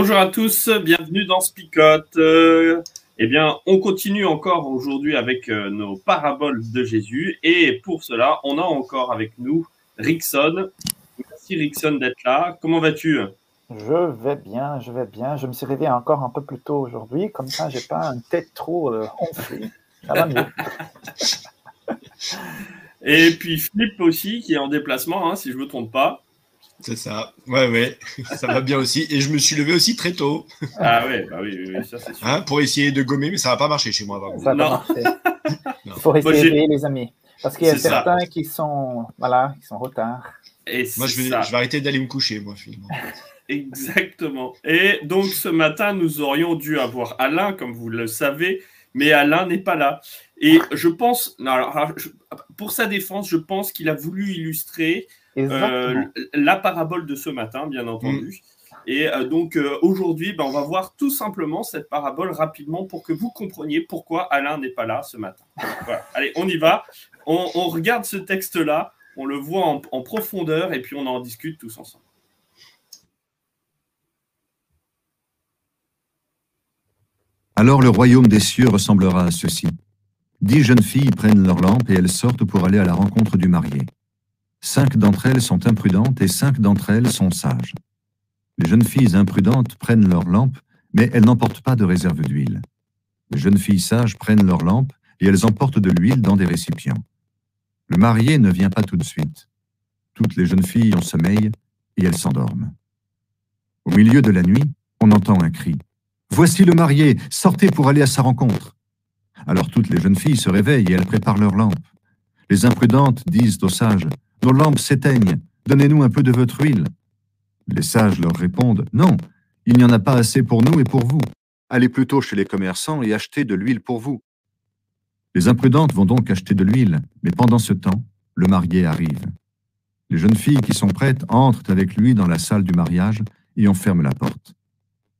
Bonjour à tous, bienvenue dans Spicote. Euh, eh bien, on continue encore aujourd'hui avec euh, nos paraboles de Jésus. Et pour cela, on a encore avec nous Rickson. Merci Rickson d'être là. Comment vas-tu? Je vais bien, je vais bien. Je me suis réveillé encore un peu plus tôt aujourd'hui. Comme ça, j'ai pas une tête trop euh, enflée. Ça va mieux. Et puis Flip aussi, qui est en déplacement, hein, si je ne me trompe pas. C'est ça. Ouais, ouais. Ça va bien aussi. Et je me suis levé aussi très tôt. Ah ouais, bah oui, oui, ça c'est sûr. Hein, pour essayer de gommer, mais ça va pas marcher chez moi. Ça va pas marcher. Il faut rester éveillé, les amis. Parce qu'il y a certains qui sont, voilà, qui sont en retard. Et moi, je vais, je vais arrêter d'aller me coucher, moi, finalement. Exactement. Et donc, ce matin, nous aurions dû avoir Alain, comme vous le savez, mais Alain n'est pas là. Et je pense, alors, pour sa défense, je pense qu'il a voulu illustrer euh, la parabole de ce matin, bien entendu. Mm. Et euh, donc euh, aujourd'hui, ben, on va voir tout simplement cette parabole rapidement pour que vous compreniez pourquoi Alain n'est pas là ce matin. Allez, on y va. On, regarde ce texte-là, on le voit en, en profondeur et puis on en discute tous ensemble. Alors le royaume des cieux ressemblera à ceci. Dix jeunes filles prennent leur lampe et elles sortent pour aller à la rencontre du marié. Cinq d'entre elles sont imprudentes et cinq d'entre elles sont sages. Les jeunes filles imprudentes prennent leur lampe, mais elles n'emportent pas de réserve d'huile. Les jeunes filles sages prennent leur lampe et elles emportent de l'huile dans des récipients. Le marié ne vient pas tout de suite. Toutes les jeunes filles ont sommeil et elles s'endorment. Au milieu de la nuit, on entend un cri. Voici le marié, sortez pour aller à sa rencontre. Alors toutes les jeunes filles se réveillent et elles préparent leur lampe. Les imprudentes disent aux sages, nos lampes s'éteignent. Donnez-nous un peu de votre huile. Les sages leur répondent Non, il n'y en a pas assez pour nous et pour vous. Allez plutôt chez les commerçants et achetez de l'huile pour vous. Les imprudentes vont donc acheter de l'huile, mais pendant ce temps, le marié arrive. Les jeunes filles qui sont prêtes entrent avec lui dans la salle du mariage et on ferme la porte.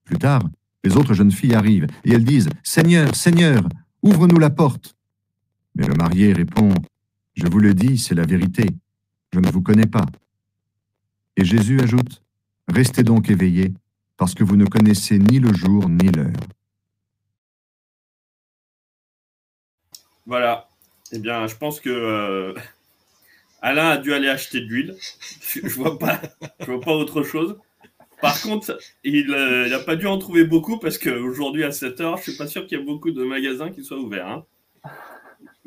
Plus tard, les autres jeunes filles arrivent et elles disent Seigneur, Seigneur, ouvre-nous la porte. Mais le marié répond Je vous le dis, c'est la vérité je ne vous connais pas. Et Jésus ajoute, Restez donc éveillés, parce que vous ne connaissez ni le jour ni l'heure. Voilà. Eh bien, je pense que euh, Alain a dû aller acheter de l'huile. Je ne vois, pas, vois pas autre chose. Par contre, il n'a euh, pas dû en trouver beaucoup parce qu'aujourd'hui, à 7 heures, je ne suis pas sûr qu'il y ait beaucoup de magasins qui soient ouverts. Hein.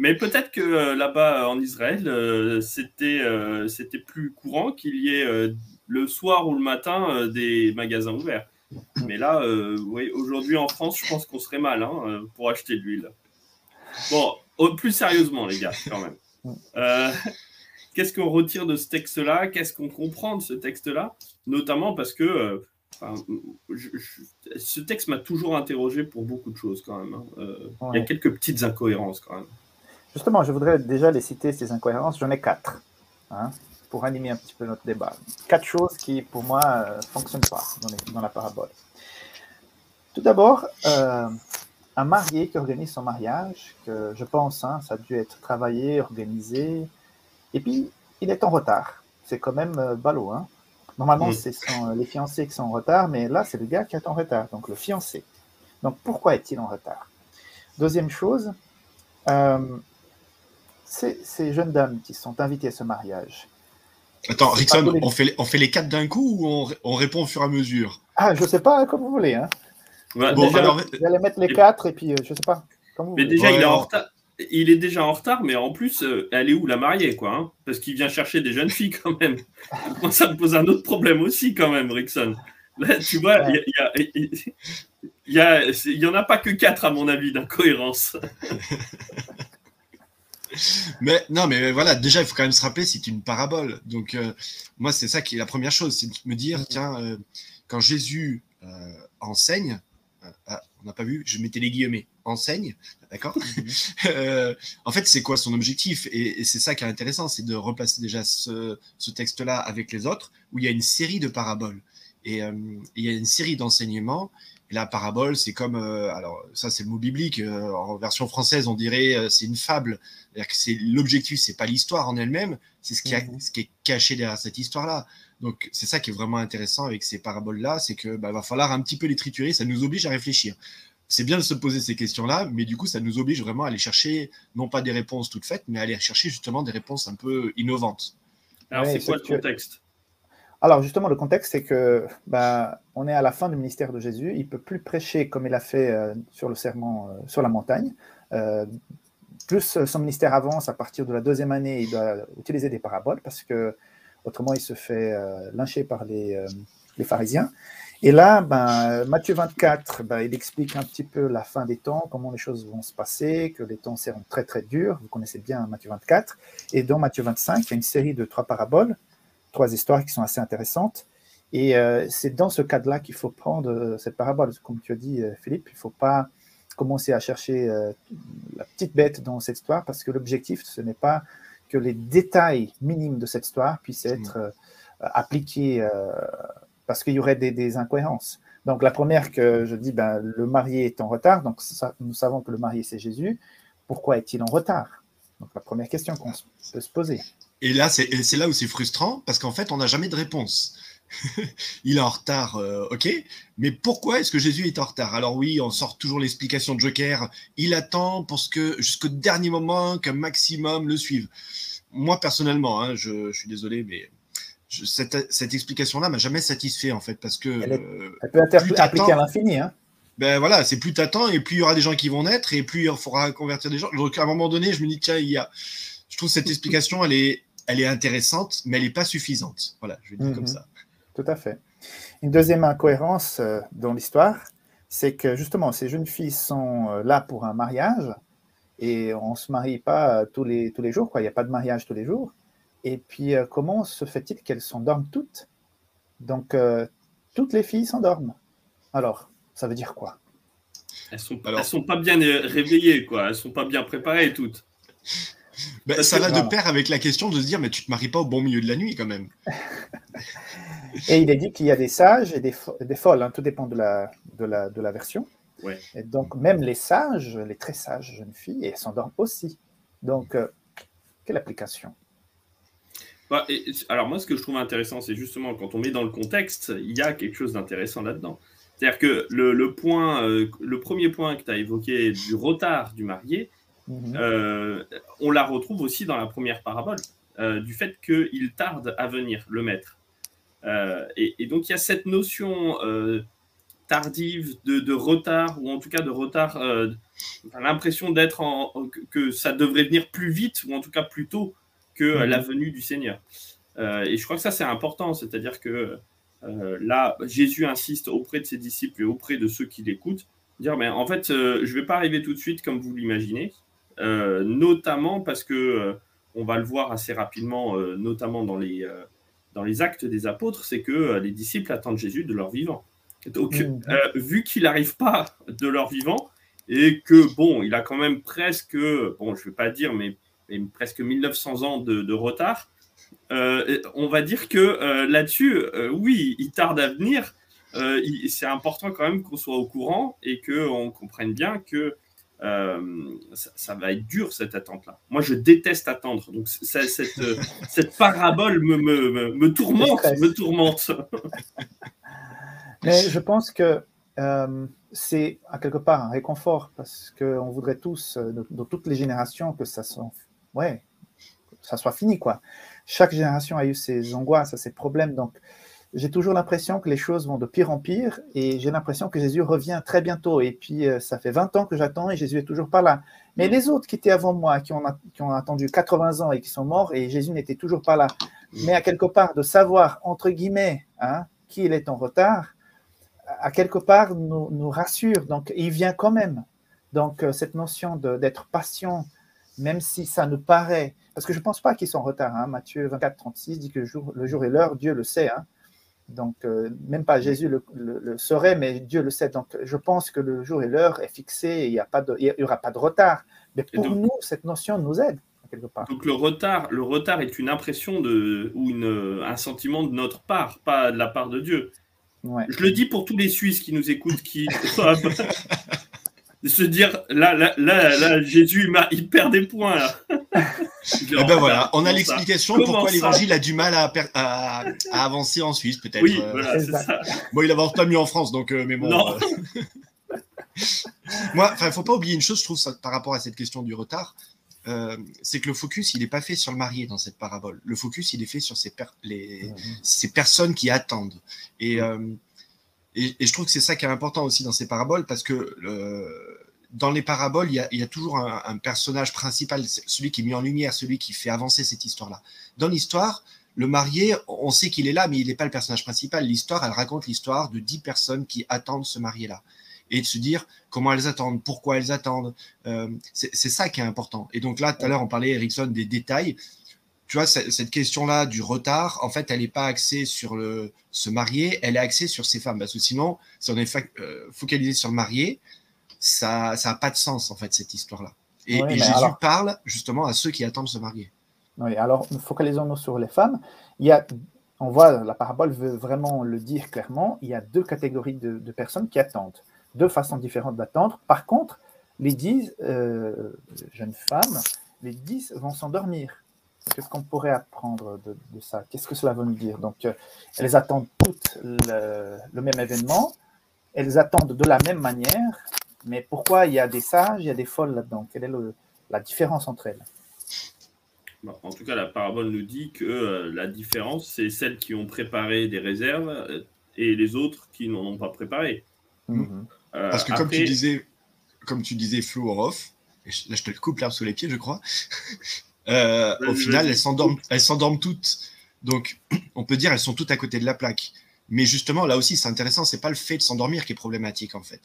Mais peut-être que euh, là-bas en Israël, euh, euh, c'était plus courant qu'il y ait le soir ou le matin des magasins ouverts. Mais là, oui, aujourd'hui en France, je pense qu'on serait mal hein, pour acheter de l'huile. Bon, plus sérieusement, les gars, quand même. Qu'est-ce qu'on retire de ce texte-là? Qu'est-ce qu'on comprend de ce texte-là? Notamment parce que ce texte m'a toujours interrogé pour beaucoup de choses quand même. Hein. Il y a quelques petites incohérences quand même. Justement, je voudrais déjà les citer, ces incohérences. J'en ai quatre, hein, pour animer un petit peu notre débat. Quatre choses qui, pour moi, ne euh, fonctionnent pas dans, la parabole. Tout d'abord, euh, un marié qui organise son mariage, que je pense, hein, ça a dû être travaillé, organisé, et puis il est en retard. C'est quand même euh, ballot. Hein. Normalement, mm. c'est les fiancés qui sont en retard, mais là, c'est le gars qui est en retard, donc le fiancé. Donc pourquoi est-il en retard? Deuxième chose, ces, jeunes dames qui sont invitées à ce mariage. Attends, Rickson, on fait, on fait les quatre d'un coup ou on, répond au fur et à mesure? Ah, je sais pas, comme vous voulez. Hein. bon, Vous allez mettre les quatre et puis euh, je sais pas. mais déjà, il est en retard. Il est déjà en retard, mais en plus, euh, elle est où la mariée, quoi hein? Parce qu'il vient chercher des jeunes filles quand même. ça me pose un autre problème aussi, quand même, Rickson. Là, tu vois, il n'y en a pas que quatre, à mon avis, d'incohérence. mais non, mais voilà, déjà, il faut quand même se rappeler, c'est une parabole. Donc, euh, moi, c'est ça qui est la première chose, c'est de me dire, mm-hmm. tiens, euh, quand Jésus euh, enseigne, ah, on n'a pas vu, je mettais les guillemets, enseigne, d'accord mm-hmm. En fait, c'est quoi son objectif? Et, c'est ça qui est intéressant, c'est de replacer déjà ce, ce texte-là avec les autres, où il y a une série de paraboles. Et il y a une série d'enseignements et la parabole, c'est comme, euh, alors ça c'est le mot biblique, euh, en version française on dirait euh, c'est une fable. C'est-à-dire que c'est l'objectif, c'est pas l'histoire en elle-même, c'est ce, qui mhm. ce qui est caché derrière cette histoire-là. Donc c'est ça qui est vraiment intéressant avec ces paraboles-là, c'est que bah, va falloir un petit peu les triturer, ça nous oblige à réfléchir. C'est bien de se poser ces questions-là, mais du coup ça nous oblige vraiment à aller chercher non pas des réponses toutes faites, mais à aller chercher justement des réponses un peu innovantes. Alors c'est quoi le contexte? Alors justement, le contexte, c'est que bah, on est à la fin du ministère de Jésus. Il peut plus prêcher comme il a fait euh, sur le serment euh, sur la montagne. Euh, plus son ministère avance, à partir de la deuxième année, il doit utiliser des paraboles parce que autrement il se fait lyncher par les, les, pharisiens. Et là, ben, Matthieu 24, ben, il explique un petit peu la fin des temps, comment les choses vont se passer, que les temps seront très très durs. Vous connaissez bien Matthieu 24. Et dans Matthieu 25, il y a une série de trois paraboles trois histoires qui sont assez intéressantes. Et euh, c'est dans ce cadre-là qu'il faut prendre euh, cette parabole. Comme tu as dit, euh, Philippe, il ne faut pas commencer à chercher la petite bête dans cette histoire parce que l'objectif, ce n'est pas que les détails minimes de cette histoire puissent être appliqués parce qu'il y aurait des, incohérences. Donc la première que je dis, ben, le marié est en retard. Donc nous savons que le marié, c'est Jésus. Pourquoi est-il en retard? Donc la première question qu'on peut se poser. Et là, c'est là où c'est frustrant parce qu'en fait, on n'a jamais de réponse. il est en retard, euh, ok, mais pourquoi est-ce que Jésus est en retard? Alors oui, on sort toujours l'explication de Joker. Il attend pour ce que jusqu'au dernier moment qu'un maximum le suive. Moi personnellement, hein, je, suis désolé, mais cette, cette explication-là m'a jamais satisfait en fait parce que elle, peut être appliquée à l'infini. Hein. Ben voilà, c'est plus t'attends et plus il y aura des gens qui vont naître et plus il faudra convertir des gens. Donc à un moment donné, je me dis tiens, il y a, je trouve cette explication, elle est elle est intéressante, mais elle n'est pas suffisante. Voilà, je vais dire comme mhm. ça. Tout à fait. Une deuxième incohérence euh, dans l'histoire, c'est que justement, ces jeunes filles sont euh, là pour un mariage et on ne se marie pas tous les, tous les jours, quoi. il n'y a pas de mariage tous les jours. Et puis, euh, comment se fait-il qu'elles s'endorment toutes? Donc, toutes les filles s'endorment. Alors, ça veut dire quoi? Elles ne sont, pas bien réveillées, quoi. Elles ne sont pas bien préparées toutes. Ben, ça va de pair avec la question de se dire, mais tu te maries pas au bon milieu de la nuit quand même. et il est dit qu'il y a des sages et des, des folles, hein, tout dépend de la, de la, de la version. Et donc, même les sages, les très sages jeunes filles, elles s'endorment aussi. Donc, euh, quelle application bah, Alors, moi, ce que je trouve intéressant, c'est justement quand on met dans le contexte, il y a quelque chose d'intéressant là-dedans. C'est-à-dire que le, le point, euh, le premier point que tu as évoqué du retard du marié, Mhm. Euh, on la retrouve aussi dans la première parabole, euh, du fait qu'il tarde à venir, le maître. Euh, et, donc il y a cette notion tardive de, retard, ou en tout cas de retard, l'impression d'être en, que ça devrait venir plus vite, ou en tout cas plus tôt que mhm. la venue du Seigneur. et je crois que ça c'est important, c'est-à-dire que là, Jésus insiste auprès de ses disciples et auprès de ceux qui l'écoutent, dire mais en fait, je ne vais pas arriver tout de suite comme vous l'imaginez. Euh, notamment parce que euh, on va le voir assez rapidement, euh, notamment dans les, dans les actes des apôtres, c'est que les disciples attendent Jésus de leur vivant. Donc, mmh. vu qu'il n'arrive pas de leur vivant, et que, bon, il a quand même presque, bon, je ne vais pas dire, mais, presque 1900 ans de, retard, on va dire que là-dessus, oui, il tarde à venir. c'est important quand même qu'on soit au courant et qu'on comprenne bien que euh, ça, va être dur cette attente-là. Moi, je déteste attendre. Donc, cette, euh, cette, parabole me, me, me, tourmente, me tourmente. Mais je pense que euh, c'est à quelque part un réconfort parce qu'on voudrait tous, dans toutes les générations, que ça soit, ouais, ça soit fini. Quoi. Chaque génération a eu ses angoisses, ses problèmes. Donc, j'ai toujours l'impression que les choses vont de pire en pire et j'ai l'impression que Jésus revient très bientôt. Et puis, euh, ça fait 20 ans que j'attends et Jésus est toujours pas là. Mais mm. les autres qui étaient avant moi, qui ont, qui ont attendu 80 ans et qui sont morts et Jésus n'était toujours pas là. Mm. Mais à quelque part, de savoir, entre guillemets, hein, qu'il est en retard, à quelque part, nous, nous rassure. Donc, il vient quand même. Donc, euh, cette notion d'être patient, même si ça nous paraît. Parce que je ne pense pas qu'ils sont en retard. Hein. Matthieu 24, 36 dit que le jour, le jour et l'heure, Dieu le sait. Hein. Donc, euh, même pas Jésus le, le, saurait, mais Dieu le sait. Donc, je pense que le jour et l'heure est fixé et il n'y aura pas de retard. Mais pour nous, cette notion nous aide. Quelque part. Donc le retard, le retard est une impression de, ou une, un sentiment de notre part, pas de la part de Dieu. Je le dis pour tous les Suisses qui nous écoutent, qui se dire là, là, là, là Jésus il perd des points là. Et eh ben voilà, on a l'explication pourquoi l'évangile a du mal à, à, à, avancer en Suisse peut-être. Oui, euh. voilà, c'est ça. Bon, il avance pas mieux en France, donc euh, mais bon. Non. Euh... Moi, il faut pas oublier une chose, je trouve, ça, par rapport à cette question du retard, euh, c'est que le focus, il n'est pas fait sur le marié dans cette parabole. Le focus, il est fait sur ces, les, ces personnes qui attendent. Et, euh, et, et, je trouve que c'est ça qui est important aussi dans ces paraboles, parce que dans les paraboles, il y a, toujours un, personnage principal, celui qui est mis en lumière, celui qui fait avancer cette histoire-là. Dans l'histoire, le marié, on sait qu'il est là, mais il n'est pas le personnage principal. L'histoire, elle raconte l'histoire de dix personnes qui attendent ce marié-là et de se dire comment elles attendent, pourquoi elles attendent. Euh, c'est ça qui est important. Et donc là, tout à l'heure, on parlait, Ericsson, des détails. Tu vois, cette question-là du retard, en fait, elle n'est pas axée sur le, se marier, elle est axée sur ces femmes. Parce que sinon, si on est euh, focalisé sur le marié, ça n'a pas de sens, en fait, cette histoire-là. Et, Jésus parle justement à ceux qui attendent se marier. Oui, alors focalisons-nous sur les femmes. Il y a, on voit, la parabole veut vraiment le dire clairement, il y a deux catégories de, de personnes qui attendent deux façons différentes d'attendre. Par contre, les dix euh, jeunes femmes, les dix vont s'endormir. Qu'est-ce qu'on pourrait apprendre de, ça? Qu'est-ce que cela veut nous dire? Donc, euh, elles attendent toutes le, même événement, elles attendent de la même manière, mais pourquoi il y a des sages, il y a des folles là-dedans? Quelle est la différence entre elles? En tout cas, la parabole nous dit que euh, la différence, c'est celles qui ont préparé des réserves et les autres qui n'en ont pas préparé. Euh, Parce que comme tu disais, comme tu disais, Flo off, là je te le coupe l'herbe sous les pieds, je crois. Euh, au final, elles s'endorment, elles s'endorment toutes. Donc, on peut dire elles sont toutes à côté de la plaque. Mais justement, là aussi, c'est intéressant. C'est pas le fait de s'endormir qui est problématique en fait.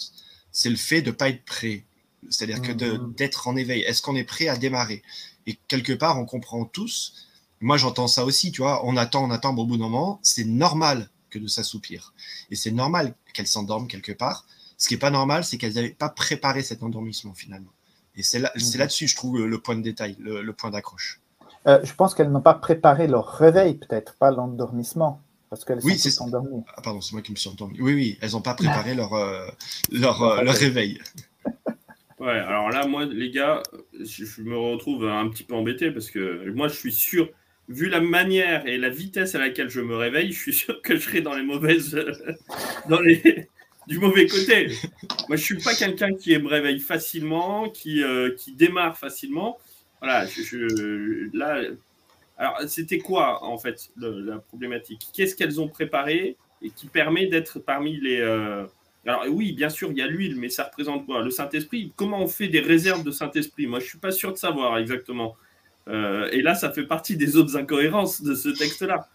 C'est le fait de pas être prêt. C'est-à-dire que mmh. d'être en éveil. Est-ce qu'on est prêt à démarrer? Et quelque part, on comprend tous. Moi, j'entends ça aussi. Tu vois, on attend, on attend. au bout d'un moment, c'est normal que de s'assoupir. Et c'est normal qu'elles s'endorment quelque part. Ce qui n'est pas normal, c'est qu'elles n'avaient pas préparé cet endormissement finalement. Et c'est mhm. là-dessus, je trouve, le point de détail, le, point d'accroche. Euh, je pense qu'elles n'ont pas préparé leur réveil, peut-être, pas l'endormissement. Parce qu'elles oui, sont endormies. Ah, pardon, c'est moi qui me suis endormi. Oui, oui, elles n'ont pas préparé leur, euh, leur, euh, leur réveil. Ouais, alors là, moi, les gars, je, me retrouve un petit peu embêté parce que moi, je suis sûr, vu la manière et la vitesse à laquelle je me réveille, je suis sûr que je serai dans les mauvaises, dans les, du mauvais côté. Moi, je suis pas quelqu'un qui me réveille facilement, qui, euh, qui démarre facilement. Voilà, je, là. Alors, c'était quoi, en fait, la problématique? Qu'est-ce qu'elles ont préparé et qui permet d'être parmi les. Euh, alors, oui, bien sûr, il y a l'huile, mais ça représente quoi? Le Saint-Esprit? Comment on fait des réserves de Saint-Esprit? Moi, je suis pas sûr de savoir exactement. Euh, et là, ça fait partie des autres incohérences de ce texte-là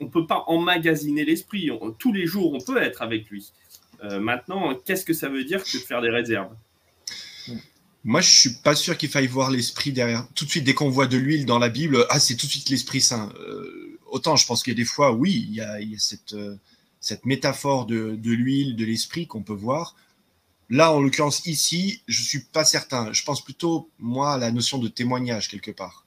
on ne peut pas emmagasiner l'esprit. Tous les jours, on peut être avec lui. Euh, maintenant, qu'est-ce que ça veut dire que de faire des réserves? Moi, je suis pas sûr qu'il faille voir l'esprit derrière. Tout de suite, dès qu'on voit de l'huile dans la Bible, ah, c'est tout de suite l'Esprit Saint. Euh, autant, je pense qu'il y a des fois, oui, il y a, cette, euh, cette métaphore de, l'huile, de l'esprit qu'on peut voir. Là, en l'occurrence, ici, je suis pas certain. Je pense plutôt, moi, à la notion de témoignage quelque part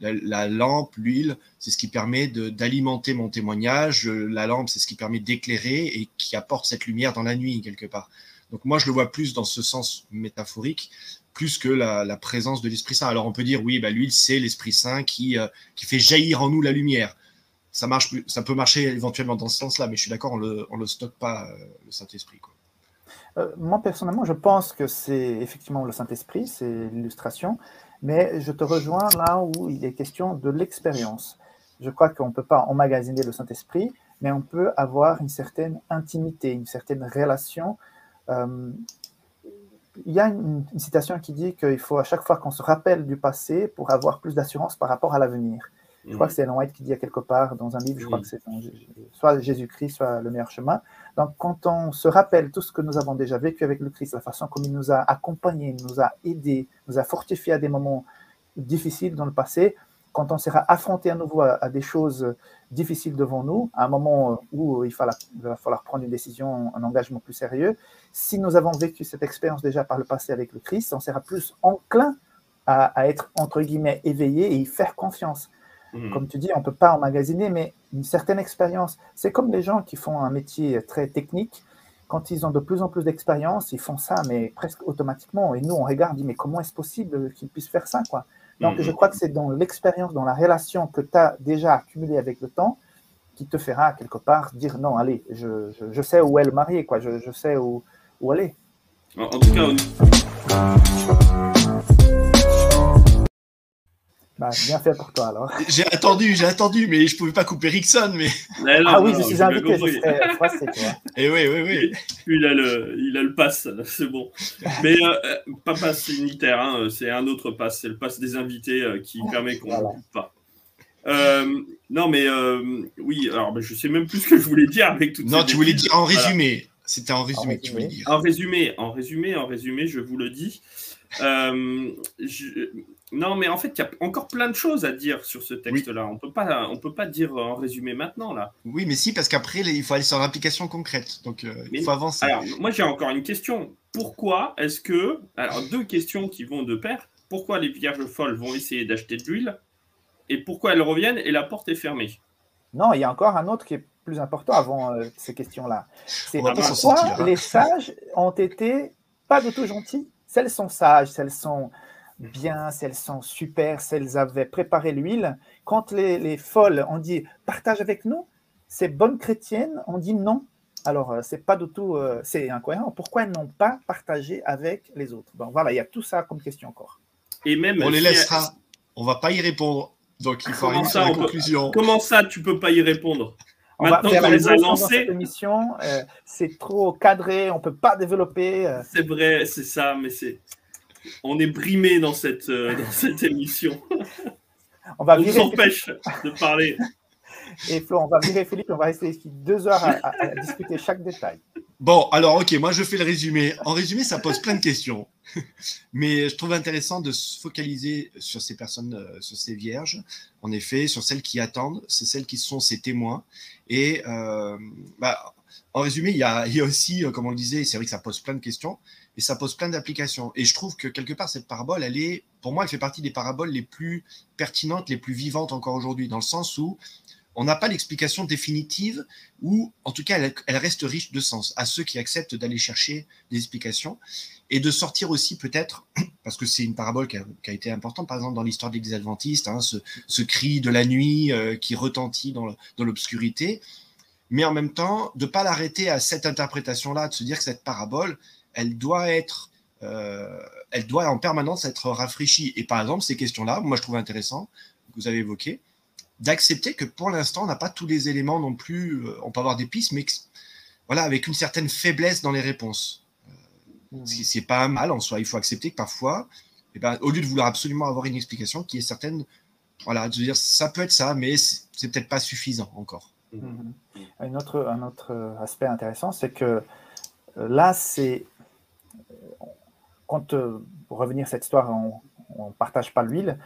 la, lampe, l'huile, c'est ce qui permet d'alimenter mon témoignage. La lampe, c'est ce qui permet d'éclairer et qui apporte cette lumière dans la nuit quelque part. Donc moi, je le vois plus dans ce sens métaphorique, plus que la, présence de l'Esprit Saint. Alors on peut dire, oui, bah, l'huile, c'est l'Esprit Saint qui, euh, qui fait jaillir en nous la lumière. Ça, marche, ça peut marcher éventuellement dans ce sens-là, mais je suis d'accord, on ne le, stocke pas, euh, le Saint-Esprit. Euh, moi, personnellement, je pense que c'est effectivement le Saint-Esprit, c'est l'illustration. Mais je te rejoins là où il est question de l'expérience. Je crois qu'on ne peut pas emmagasiner le Saint-Esprit, mais on peut avoir une certaine intimité, une certaine relation. Euh, il y a une, citation qui dit qu'il faut à chaque fois qu'on se rappelle du passé pour avoir plus d'assurance par rapport à l'avenir. Je crois que c'est Ellen White qui dit quelque part dans un livre, je crois que c'est soit Jésus-Christ, soit le meilleur chemin. Donc, quand on se rappelle tout ce que nous avons déjà vécu avec le Christ, la façon comme il nous a accompagnés, nous a aidés, nous a fortifiés à des moments difficiles dans le passé, quand on sera affronté à nouveau à, des choses difficiles devant nous, à un moment où il va, falloir prendre une décision, un engagement plus sérieux, si nous avons vécu cette expérience déjà par le passé avec le Christ, on sera plus enclin à, à être, entre guillemets, éveillé et y faire confiance. Mhm. Comme tu dis, on ne peut pas emmagasiner, mais une certaine expérience. C'est comme les gens qui font un métier très technique. Quand ils ont de plus en plus d'expérience, ils font ça, mais presque automatiquement. Et nous, on regarde, dit, mais comment est-ce possible qu'ils puissent faire ça quoi? Donc, je mhm. crois que c'est dans l'expérience, dans la relation que tu as déjà accumulée avec le temps, qui te fera quelque part dire non, allez, je, je, sais où est le marié, quoi. Je, je sais où, où aller. En, en tout cas, bah, bien fait pour toi alors. J'ai attendu, j'ai attendu, mais je pouvais pas couper Rickson. Mais... ah oui, je suis invité, je serais Et eh oui, oui, oui. Il, a le, il a le pass, c'est bon. Mais euh, pas pass unitaire, hein, c'est un autre pass, c'est le pass des invités euh, qui permet qu'on ne coupe pas. Euh, non, mais oui, alors je sais même plus ce que je voulais dire avec tout Non, tu voulais dire en résumé. C'était en résumé que tu voulais dire. En résumé, en résumé, en résumé, je vous le dis. Je, non, mais en fait, il y a encore plein de choses à dire sur ce texte-là. On peut pas, on peut pas dire en résumé maintenant là. Oui, mais si, parce qu'après, il faut aller sur l'application concrète. Donc, euh, il faut avancer. Alors, moi, j'ai encore une question. Pourquoi est-ce que, alors deux questions qui vont de pair. Pourquoi les vierges folles vont essayer d'acheter de l'huile et pourquoi elles reviennent et la porte est fermée? Non, il y a encore un autre qui est plus important avant euh, ces questions-là. C'est pourquoi hein. les sages ont été pas du tout gentils? Celles sont sages, celles sont bien, si elles sont super, si elles avaient préparé l'huile. Quand les, folles ont dit partage avec nous, ces bonnes chrétiennes ont dit non. Alors, euh, c'est pas du tout, euh, c'est incohérent. Pourquoi elles n'ont pas partagé avec les autres? Donc voilà, il y a tout ça comme question encore. Et même on les laissera, on va pas y répondre. Donc il faut arriver à la conclusion. Comment ça, tu peux pas y répondre? On Maintenant qu'on les a lancés, euh, c'est trop cadré, on peut pas développer. C'est vrai, c'est ça, mais c'est on est brimé dans cette, euh, dans cette émission. On, va s'empêche de parler. Et Flo, on va virer Philippe, on va rester ici deux heures à, discuter chaque détail. Bon, alors ok, moi je fais le résumé. En résumé, ça pose plein de questions, mais je trouve intéressant de se focaliser sur ces personnes, euh, sur ces vierges, en effet, sur celles qui attendent, c'est celles qui sont ces témoins. Et euh, bah, en résumé, il y, a, il y a aussi, comme on le disait, c'est vrai que ça pose plein de questions, et ça pose plein d'applications. Et je trouve que quelque part, cette parabole, elle est, pour moi, elle fait partie des paraboles les plus pertinentes, les plus vivantes encore aujourd'hui, dans le sens où on n'a pas l'explication définitive, ou en tout cas, elle, reste riche de sens à ceux qui acceptent d'aller chercher des explications et de sortir aussi peut-être, parce que c'est une parabole qui a, été importante, par exemple, dans l'histoire de l'Église hein, ce, cri de la nuit euh, qui retentit dans l'obscurité, mais en même temps, de ne pas l'arrêter à cette interprétation-là, de se dire que cette parabole, elle doit être, euh, elle doit en permanence être rafraîchie. Et par exemple, ces questions-là, moi je trouve intéressant, que vous avez évoqué, d'accepter que pour l'instant, on n'a pas tous les éléments non plus, euh, on peut avoir des pistes, mais voilà, avec une certaine faiblesse dans les réponses. Euh, mmh. Ce n'est pas mal en soi, il faut accepter que parfois, eh ben, au lieu de vouloir absolument avoir une explication qui est certaine, voilà, de dire ça peut être ça, mais c'est peut-être pas suffisant encore. Mmh. Un, autre, un autre aspect intéressant, c'est que là, c'est quand, euh, pour revenir à cette histoire, on ne partage pas l'huile.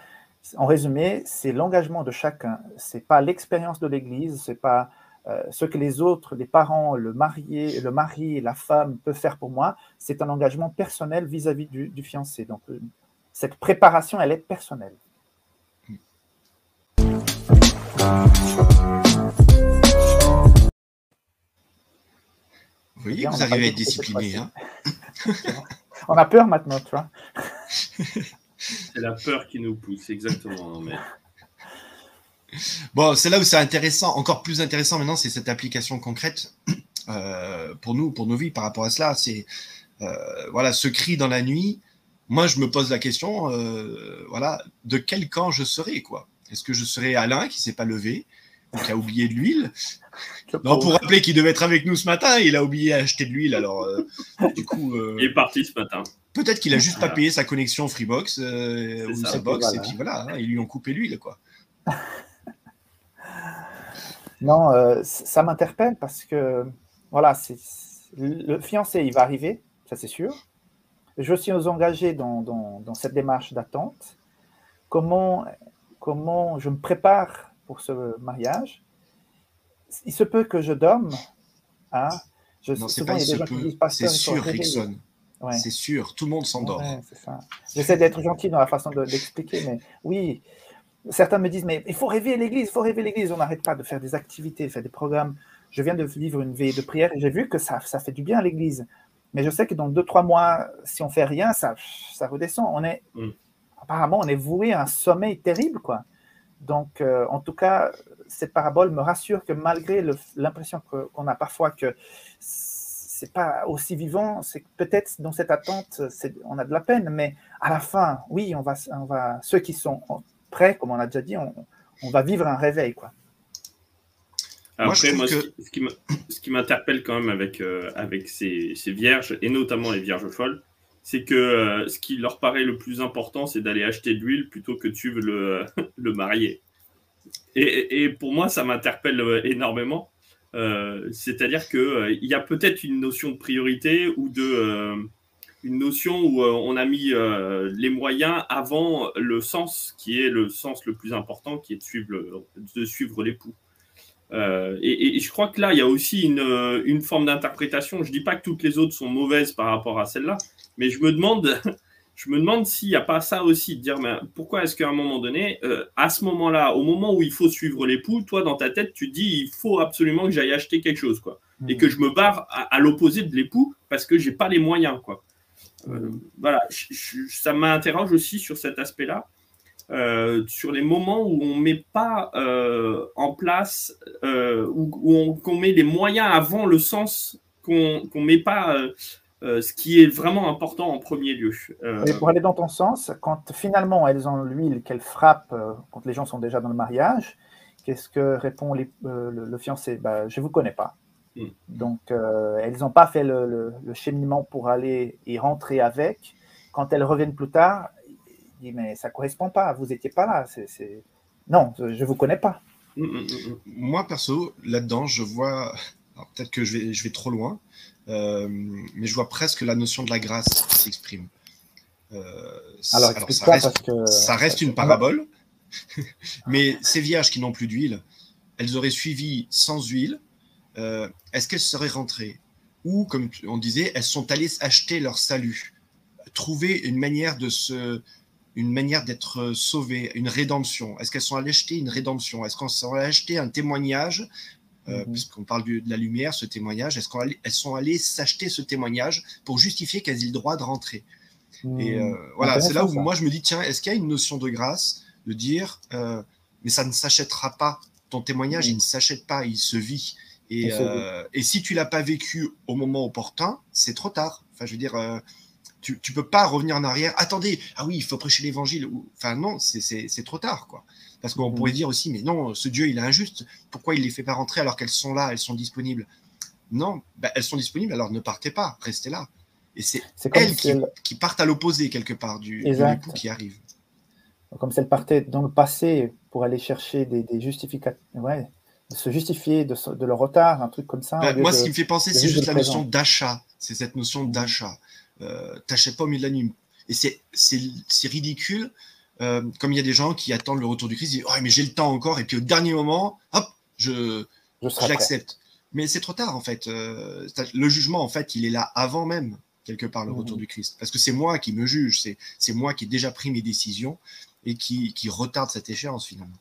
En résumé, c'est l'engagement de chacun. C'est pas l'expérience de l'Église, c'est pas euh, ce que les autres, les parents, le marié, le mari, la femme peuvent faire pour moi. C'est un engagement personnel vis-à-vis du, du, fiancé. Donc, euh, cette préparation, elle est personnelle. Vous voyez, vous arrivez à être discipliné. Hein On a peur maintenant, tu vois. c'est la peur qui nous pousse, exactement. Bon, c'est là où c'est intéressant, encore plus intéressant maintenant, c'est cette application concrète euh, pour nous, pour nos vies par rapport à cela. C'est euh, voilà, ce cri dans la nuit. Moi, je me pose la question, euh, voilà, de quel camp je serai, quoi? Est-ce que je serai Alain qui s'est pas levé, qui a oublié de l'huile non, pour rappeler qu'il devait être avec nous ce matin, il a oublié d'acheter de l'huile. Alors, euh, du coup. Euh, il est parti ce matin. Peut-être qu'il a juste pas payé sa connexion Freebox euh, ou sa box, et puis voilà, hein, ils lui ont coupé l'huile, quoi. Non, euh, ça m'interpelle parce que, voilà, le fiancé, il va arriver, ça c'est sûr. Je suis engagé dans, dans, cette démarche d'attente. Comment, comment je me prépare pour ce mariage Il se peut que je dorme. Hein, je, non, c'est pas il C'est sûr, Rickson. C'est sûr, tout le monde s'endort. J'essaie d'être gentil dans la façon d'expliquer, mais oui, certains me disent, mais il faut rêver l'Église, il faut rêver l'Église. On n'arrête pas de faire des activités, de faire des programmes. Je viens de vivre une veille de prière et j'ai vu que ça, ça fait du bien à l'Église. Mais je sais que dans deux, trois mois, si on fait rien, ça, ça redescend. On est, mm. Apparemment, on est voué à un sommeil terrible. quoi. Donc, euh, en tout cas, cette parabole me rassure que malgré l'impression qu'on a parfois que c'est pas aussi vivant, c'est peut-être dans cette attente, on a de la peine, mais à la fin, oui, on va, on va ceux qui sont prêts, comme on a déjà dit, on, on va vivre un réveil, quoi. Après, moi, ce qui m'interpelle quand même avec, euh, avec ces, ces, vierges, et notamment les vierges folles, c'est que euh, ce qui leur paraît le plus important, c'est d'aller acheter de l'huile plutôt que de suivre le, le marié. Et, et, pour moi, ça m'interpelle euh, énormément. C'est-à-dire qu'il il y a peut-être une notion de priorité ou de une notion où on a mis les moyens avant le sens, qui est le sens le plus important, qui est de suivre, de suivre l'époux. Euh, et, je crois que là, il y a aussi une, euh, une forme d'interprétation. Je ne dis pas que toutes les autres sont mauvaises par rapport à celle-là, mais je me demande, je me demande s'il n'y a pas ça aussi, de dire mais pourquoi est-ce qu'à un moment donné, euh, à ce moment-là, au moment où il faut suivre l'époux, toi, dans ta tête, tu dis il faut absolument que j'aille acheter quelque chose, quoi. Et que je me barre à, l'opposé de l'époux parce que j'ai pas les moyens, quoi. voilà, ça m'interroge aussi sur cet aspect-là. Euh, sur les moments où on ne met pas euh, en place, euh, où, on, met les moyens avant le sens, qu'on ne met pas ce qui est vraiment important en premier lieu. Et pour aller dans ton sens, quand finalement elles ont l'huile qu'elles frappent, quand les gens sont déjà dans le mariage, qu'est-ce que répond le, fiancé? Bah, Je ne vous connais pas. Hmm. Donc, elles n'ont pas fait le, le, cheminement pour aller y rentrer avec. Quand elles reviennent plus tard, dit, mais ça correspond pas, vous n'étiez pas là. Non, je ne vous connais pas. Mm, mm, mm, Moi, perso, là-dedans, je vois, peut-être que je vais, je vais trop loin, euh, mais je vois presque la notion de la grâce qui s'exprime. Euh, alors, ça, reste, que... ça reste une parabole, mais ces vierges qui n'ont plus d'huile, elles auraient suivi sans huile, euh, est-ce qu'elles seraient rentrées? Ou, comme on disait, elles sont allées acheter leur salut, trouver une manière de se, une manière d'être sauvées, une rédemption. Est-ce qu'elles sont allées acheter une rédemption? Est-ce qu'elles sont allées acheter un témoignage euh, mhm. puisqu'on parle de, la lumière, ce témoignage, est-ce qu'elles sont allées s'acheter ce témoignage pour justifier qu'elles aient le droit de rentrer? Et euh, voilà, c'est là où moi je me dis, tiens, est-ce qu'il y a une notion de grâce de dire, euh, mais ça ne s'achètera pas, ton témoignage, il ne s'achète pas, il se vit. Et, et si tu l'as pas vécu au moment opportun, c'est trop tard. Enfin, je veux dire, tu, tu peux pas revenir en arrière. Attendez, ah oui, il faut prêcher l'évangile. Enfin, non, c'est trop tard, quoi. Parce qu'on pourrait mhm. dire aussi, mais non, ce Dieu, il est injuste. Pourquoi il les fait pas rentrer alors qu'elles sont là, elles sont disponibles? Non, bah, elles sont disponibles, alors ne partez pas, restez là. Et c'est elles qui, partent à l'opposé, quelque part, du, époux qui arrive. Comme si elles partaient dans le passé pour aller chercher des, des justificateurs. Ouais, se justifier de, de, leur retard, un truc comme ça. Bah, moi, ce qui me fait penser, c'est juste la notion d'achat. C'est cette notion d'achat euh, t'achètes pas au milieu de la nuit. Et c'est ridicule. Euh, comme il y a des gens qui attendent le retour du Christ, ils disent oh, mais j'ai le temps encore, et puis au dernier moment, hop, je, je l'accepte. Mais c'est trop tard en fait. Euh, le jugement en fait, il est là avant même quelque part le retour mhm. du Christ, parce que c'est moi qui me juge, c'est moi qui ai déjà pris mes décisions et qui, qui retarde cette échéance finalement.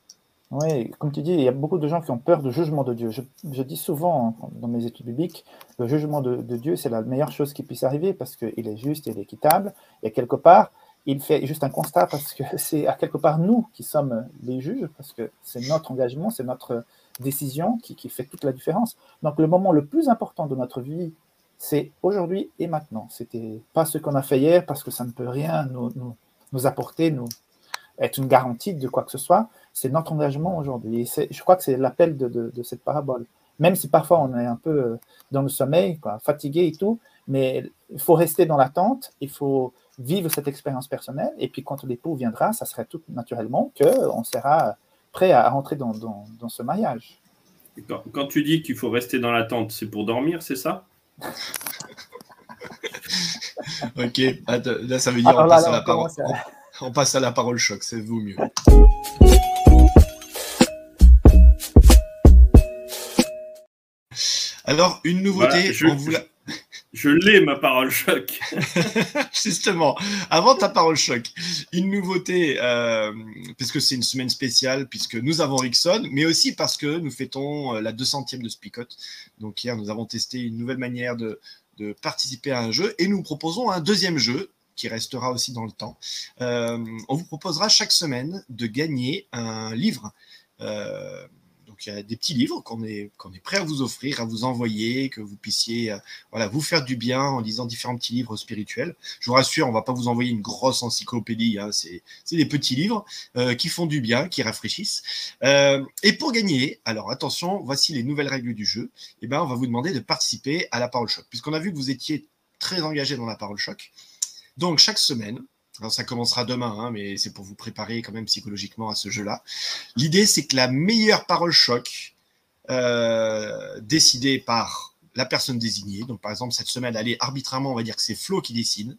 Oui, comme tu dis, il y a beaucoup de gens qui ont peur du jugement de Dieu. Je, dis souvent hein, dans mes études bibliques, le jugement de, Dieu, c'est la meilleure chose qui puisse arriver parce qu'il est juste, il est équitable. Et quelque part, il fait juste un constat parce que c'est à quelque part nous qui sommes les juges, parce que c'est notre engagement, c'est notre décision qui, fait toute la différence. Donc le moment le plus important de notre vie, c'est aujourd'hui et maintenant. C'était pas ce qu'on a fait hier parce que ça ne peut rien nous, apporter, nous être une garantie de quoi que ce soit c'est notre engagement aujourd'hui. Je crois que c'est l'appel de, cette parabole. Même si parfois on est un peu dans le sommeil, fatigué et tout, mais il faut rester dans l'attente, il faut vivre cette expérience personnelle. Et puis quand l'époux viendra, ça serait tout naturellement qu'on sera prêt à rentrer dans, ce mariage. Quand, quand tu dis qu'il faut rester dans la tente, c'est pour dormir, c'est ça? Ok, là ça veut dire on, là, passe là, on parole, on, on passe à la parole choc, c'est vaut mieux. Alors, une nouveauté, Voilà, je- on vous la- Je l'ai, ma parole choc. Justement, avant ta parole choc, une nouveauté, euh, puisque c'est une semaine spéciale, puisque nous avons Rickson, mais aussi parce que nous fêtons euh, la 200e de Spicot. Donc hier, nous avons testé une nouvelle manière de, participer à un jeu et nous proposons un deuxième jeu qui restera aussi dans le temps. Euh, on vous proposera chaque semaine de gagner un livre. Donc il y a des petits livres qu'on est, qu'on est prêt à vous offrir, à vous envoyer, que vous puissiez euh, voilà, vous faire du bien en lisant différents petits livres spirituels. Je vous rassure, on va pas vous envoyer une grosse encyclopédie, hein, c'est des petits livres euh, qui font du bien, qui rafraîchissent. Euh, et pour gagner, alors attention, voici les nouvelles règles du jeu. Eh ben, on va vous demander de participer à la parole choc, puisqu'on a vu que vous étiez très engagé dans la parole choc. Donc chaque semaine, alors ça commencera demain, hein, mais c'est pour vous préparer quand même psychologiquement à ce jeu-là. L'idée, c'est que la meilleure parole choc, euh, décidée par la personne désignée, donc par exemple cette semaine, est arbitrairement, on va dire que c'est Flo qui décide.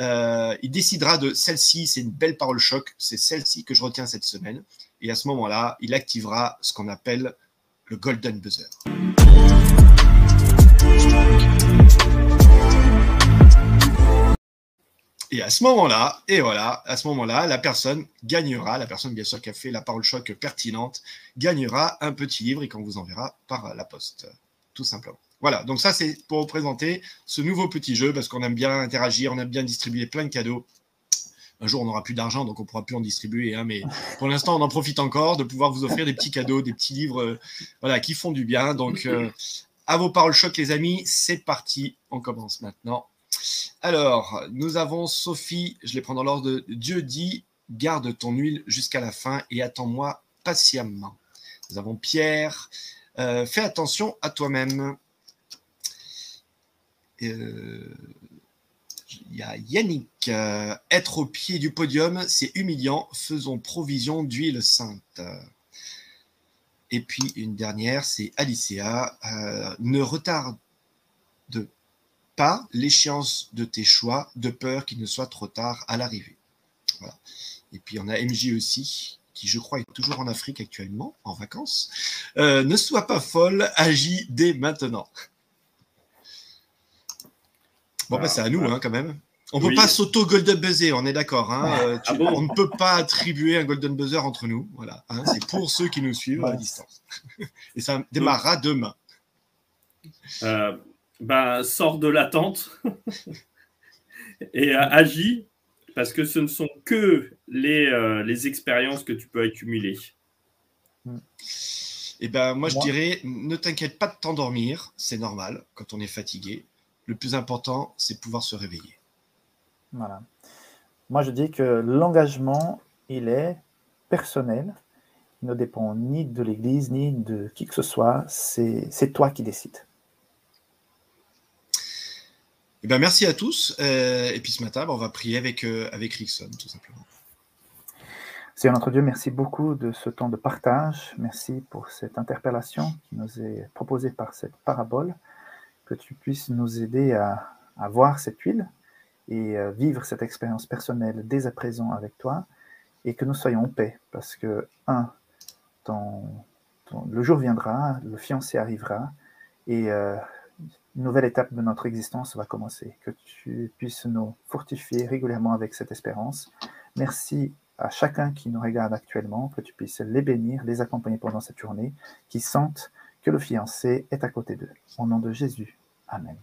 Euh, il décidera de celle-ci, c'est une belle parole choc, c'est celle-ci que je retiens cette semaine. Et à ce moment-là, il activera ce qu'on appelle le golden buzzer. Et à ce moment-là, et voilà, à ce moment-là, la personne gagnera, la personne bien sûr qui a fait la parole choc pertinente, gagnera un petit livre et qu'on vous enverra par la poste, tout simplement. Voilà, donc ça c'est pour vous présenter ce nouveau petit jeu parce qu'on aime bien interagir, on aime bien distribuer plein de cadeaux. Un jour on n'aura plus d'argent donc on pourra plus en distribuer, hein, mais pour l'instant on en profite encore de pouvoir vous offrir des petits cadeaux, des petits livres, euh, voilà, qui font du bien. Donc euh, à vos paroles choc les amis, c'est parti, on commence maintenant. Alors, nous avons Sophie, je les prends dans l'ordre Dieu dit, garde ton huile jusqu'à la fin et attends-moi patiemment. Nous avons Pierre, euh, fais attention à toi-même. Euh, Il y a Yannick, euh, être au pied du podium, c'est humiliant, faisons provision d'huile sainte. Et puis une dernière, c'est Alicia, ne retarde pas l'échéance de tes choix, de peur qu'il ne soit trop tard à l'arrivée. Voilà. Et puis on a MJ aussi, qui je crois est toujours en Afrique actuellement, en vacances. Euh, ne sois pas folle, agis dès maintenant. Bon, bah, c'est à nous, hein, quand même. On ne Oui. peut pas s'auto-golden buzzer, on est d'accord. Hein, euh, tu- Ah bon on ne peut pas attribuer un golden buzzer entre nous. Voilà, hein, c'est pour ceux qui nous suivent à distance. Et ça démarrera demain. Euh, ben, sors de la tente et euh, agis parce que ce ne sont que les, euh, les expériences que tu peux accumuler. Eh ben, moi, je Moi- dirais, ne t'inquiète pas de t'endormir, c'est normal quand on est fatigué. Le plus important, c'est pouvoir se réveiller. Voilà. Moi, je dis que l'engagement, il est personnel. Il ne dépend ni de l'Église, ni de qui que ce soit. C'est c'est toi qui décides. Eh ben, merci à tous. Euh, et puis ce matin, ben, on va prier avec, euh, avec Rickson, tout simplement. Seigneur notre Dieu, merci beaucoup de ce temps de partage. Merci pour cette interpellation qui nous est proposée par cette parabole. Que tu puisses nous aider à, à voir cette huile et euh, vivre cette expérience personnelle dès à présent avec toi et que nous soyons en paix parce que, un, le jour viendra, le fiancé arrivera et une nouvelle étape de notre existence va commencer. Que tu puisses nous fortifier régulièrement avec cette espérance. Merci à chacun qui nous regarde actuellement, que tu puisses les bénir, les accompagner pendant cette journée, qui sentent que le fiancé est à côté d'eux. Au nom de Jésus. Amen.